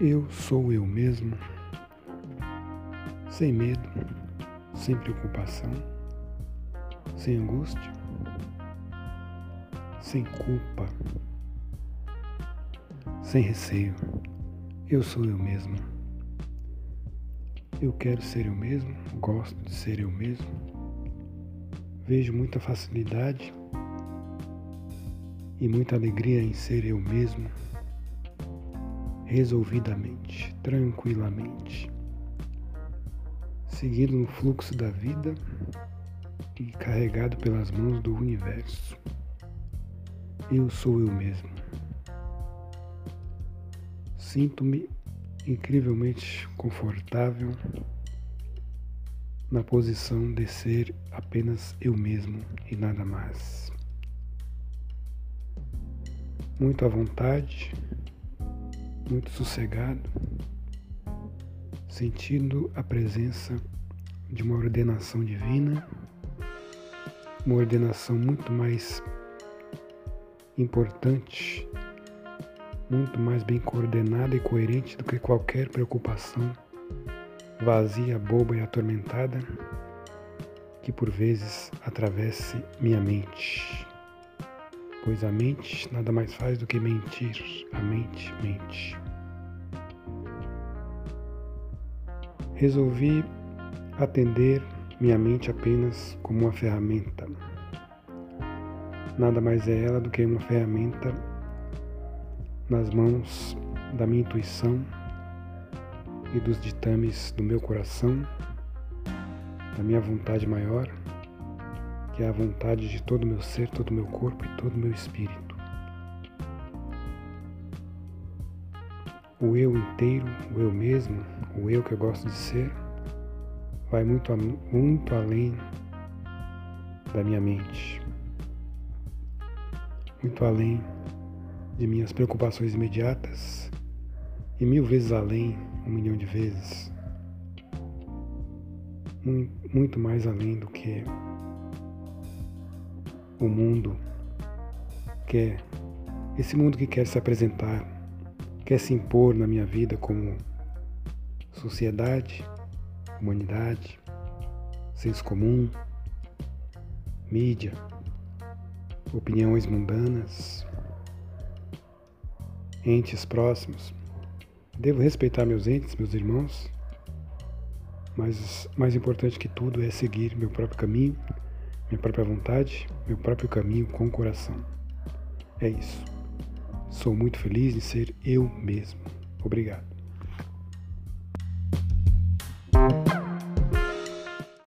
Eu sou eu mesmo, sem medo, sem preocupação, sem angústia, sem culpa, sem receio. Eu sou eu mesmo. Eu quero ser eu mesmo, gosto de ser eu mesmo. Vejo muita facilidade e muita alegria em ser eu mesmo resolvidamente, tranquilamente, seguindo no fluxo da vida e carregado pelas mãos do universo. Eu sou eu mesmo. Sinto-me incrivelmente confortável na posição de ser apenas eu mesmo e nada mais. Muito à vontade muito sossegado, sentindo a presença de uma ordenação divina, uma ordenação muito mais importante, muito mais bem coordenada e coerente do que qualquer preocupação vazia, boba e atormentada que por vezes atravesse minha mente pois a mente nada mais faz do que mentir. A mente mente. Resolvi atender minha mente apenas como uma ferramenta. Nada mais é ela do que uma ferramenta nas mãos da minha intuição e dos ditames do meu coração, da minha vontade maior que é a vontade de todo o meu ser, todo o meu corpo e todo o meu espírito. O eu inteiro, o eu mesmo, o eu que eu gosto de ser, vai muito, muito além da minha mente, muito além de minhas preocupações imediatas e mil vezes além, um milhão de vezes, muito mais além do que o mundo quer, esse mundo que quer se apresentar, quer se impor na minha vida como sociedade, humanidade, senso comum, mídia, opiniões mundanas, entes próximos. Devo respeitar meus entes, meus irmãos, mas mais importante que tudo é seguir meu próprio caminho minha própria vontade, meu próprio caminho com o coração. É isso. Sou muito feliz em ser eu mesmo. Obrigado.